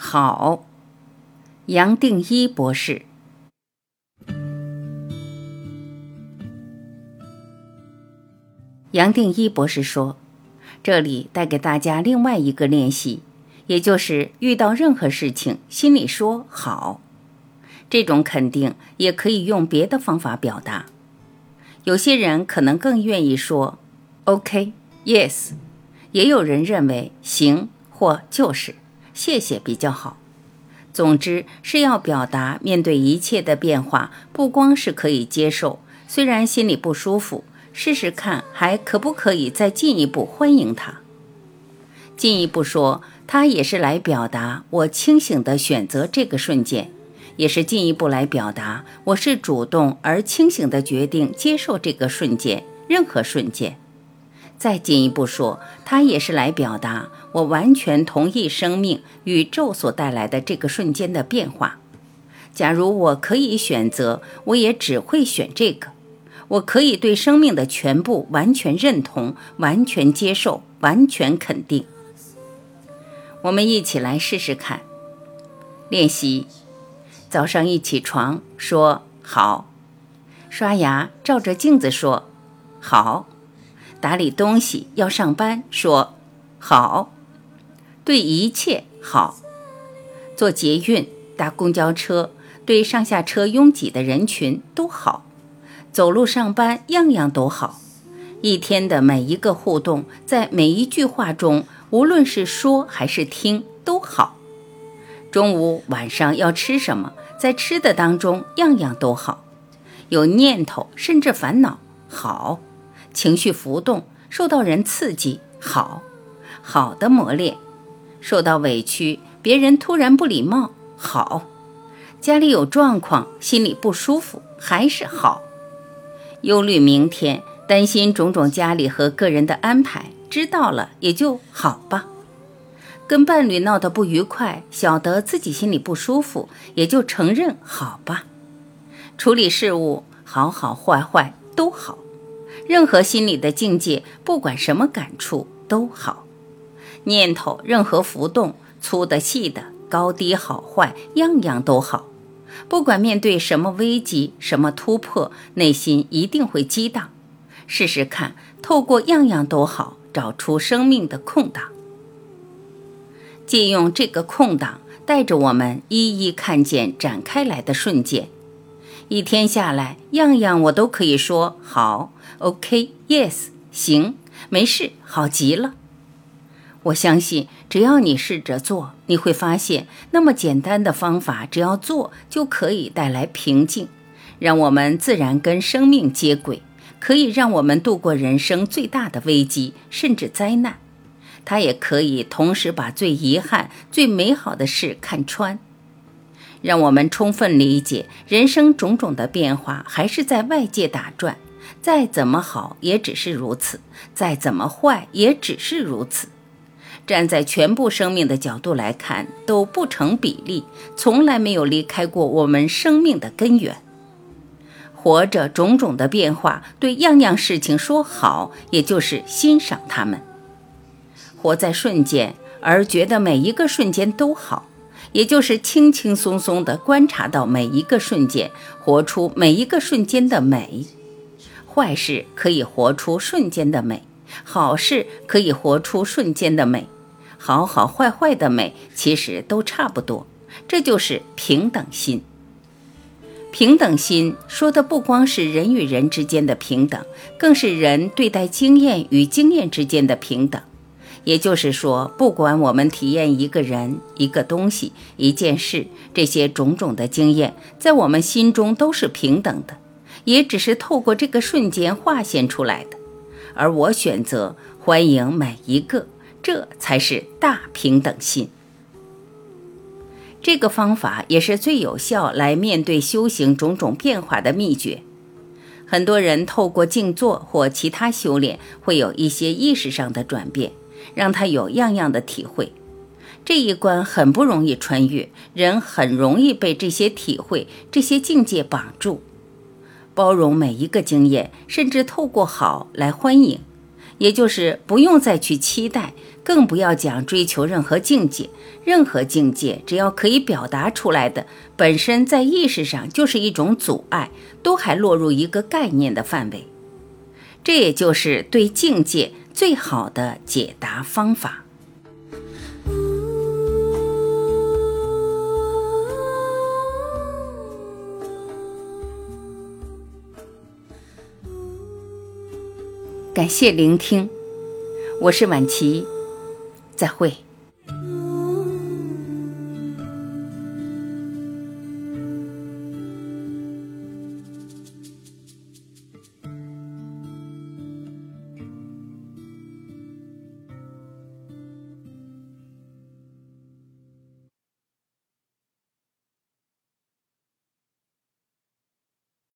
好，杨定一博士。杨定一博士说：“这里带给大家另外一个练习，也就是遇到任何事情，心里说好。这种肯定也可以用别的方法表达。有些人可能更愿意说 ‘OK’、‘Yes’，也有人认为‘行’或‘就是’。”谢谢比较好。总之是要表达面对一切的变化，不光是可以接受，虽然心里不舒服，试试看还可不可以再进一步欢迎他。进一步说，他也是来表达我清醒的选择这个瞬间，也是进一步来表达我是主动而清醒的决定接受这个瞬间，任何瞬间。再进一步说，他也是来表达我完全同意生命、宇宙所带来的这个瞬间的变化。假如我可以选择，我也只会选这个。我可以对生命的全部完全认同、完全接受、完全肯定。我们一起来试试看。练习：早上一起床说好，刷牙照着镜子说好。打理东西要上班，说好，对一切好，坐捷运、搭公交车，对上下车拥挤的人群都好，走路上班样样都好，一天的每一个互动，在每一句话中，无论是说还是听都好。中午、晚上要吃什么，在吃的当中样样都好，有念头甚至烦恼好。情绪浮动，受到人刺激，好，好的磨练；受到委屈，别人突然不礼貌，好；家里有状况，心里不舒服，还是好；忧虑明天，担心种种家里和个人的安排，知道了也就好吧；跟伴侣闹得不愉快，晓得自己心里不舒服，也就承认好吧；处理事物，好好坏坏都好。任何心理的境界，不管什么感触都好；念头任何浮动，粗的细的，高低好坏，样样都好。不管面对什么危机、什么突破，内心一定会激荡。试试看，透过样样都好，找出生命的空档，借用这个空档，带着我们一一看见展开来的瞬间。一天下来，样样我都可以说好，OK，Yes，行，没事，好极了。我相信，只要你试着做，你会发现，那么简单的方法，只要做就可以带来平静，让我们自然跟生命接轨，可以让我们度过人生最大的危机，甚至灾难。它也可以同时把最遗憾、最美好的事看穿。让我们充分理解，人生种种的变化还是在外界打转，再怎么好也只是如此，再怎么坏也只是如此。站在全部生命的角度来看，都不成比例，从来没有离开过我们生命的根源。活着，种种的变化，对样样事情说好，也就是欣赏它们。活在瞬间，而觉得每一个瞬间都好。也就是轻轻松松地观察到每一个瞬间，活出每一个瞬间的美。坏事可以活出瞬间的美，好事可以活出瞬间的美，好好坏坏的美其实都差不多。这就是平等心。平等心说的不光是人与人之间的平等，更是人对待经验与经验之间的平等。也就是说，不管我们体验一个人、一个东西、一件事，这些种种的经验，在我们心中都是平等的，也只是透过这个瞬间化现出来的。而我选择欢迎每一个，这才是大平等心。这个方法也是最有效来面对修行种种变化的秘诀。很多人透过静坐或其他修炼，会有一些意识上的转变。让他有样样的体会，这一关很不容易穿越，人很容易被这些体会、这些境界绑住。包容每一个经验，甚至透过好来欢迎，也就是不用再去期待，更不要讲追求任何境界。任何境界，只要可以表达出来的，本身在意识上就是一种阻碍，都还落入一个概念的范围。这也就是对境界最好的解答方法。感谢聆听，我是晚琪，再会。